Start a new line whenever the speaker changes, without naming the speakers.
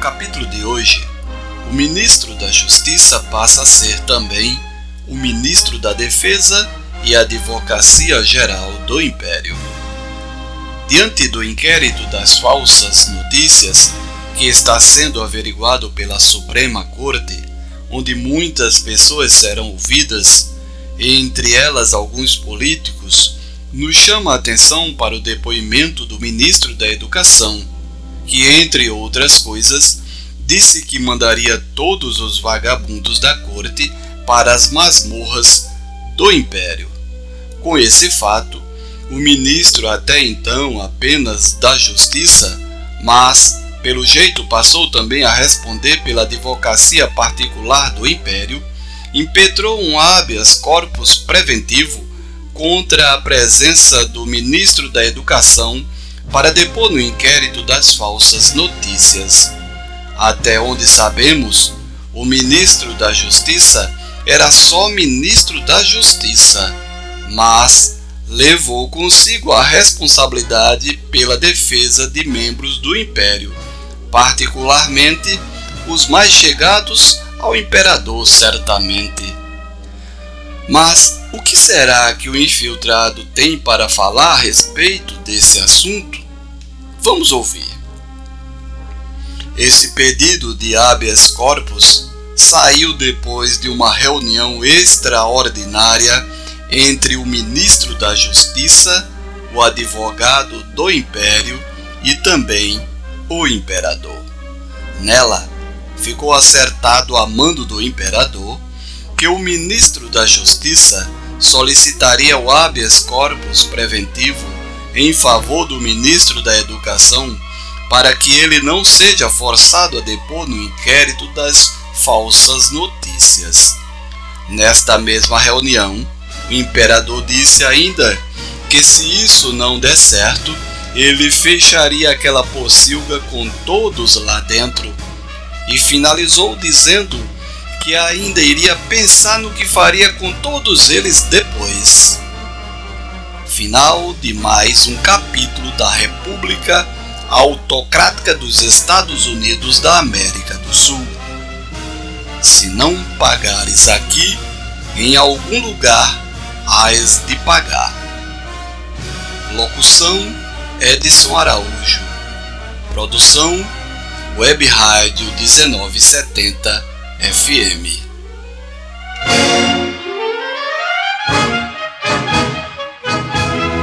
capítulo de hoje, o ministro da Justiça passa a ser também o ministro da Defesa e Advocacia Geral do Império. Diante do inquérito das falsas notícias que está sendo averiguado pela Suprema Corte, onde muitas pessoas serão ouvidas, entre elas alguns políticos, nos chama a atenção para o depoimento do ministro da Educação, que, entre outras coisas, disse que mandaria todos os vagabundos da corte para as masmorras do império. Com esse fato, o ministro, até então apenas da Justiça, mas pelo jeito passou também a responder pela advocacia particular do império, impetrou um habeas corpus preventivo contra a presença do ministro da Educação para depor no inquérito das falsas notícias. Até onde sabemos, o ministro da Justiça era só ministro da Justiça, mas levou consigo a responsabilidade pela defesa de membros do império, particularmente os mais chegados ao imperador, certamente. Mas o que será que o infiltrado tem para falar a respeito desse assunto? Vamos ouvir. Esse pedido de habeas corpus saiu depois de uma reunião extraordinária entre o ministro da Justiça, o advogado do Império e também o imperador. Nela, ficou acertado a mando do imperador que o ministro da Justiça solicitaria o habeas corpus preventivo em favor do ministro da Educação para que ele não seja forçado a depor no inquérito das falsas notícias. Nesta mesma reunião, o imperador disse ainda que se isso não der certo, ele fecharia aquela pocilga com todos lá dentro e finalizou dizendo que ainda iria pensar no que faria com todos eles depois. Final de mais um capítulo da República Autocrática dos Estados Unidos da América do Sul. Se não pagares aqui, em algum lugar hás de pagar. Locução Edson Araújo. Produção Web Rádio 1970 FM.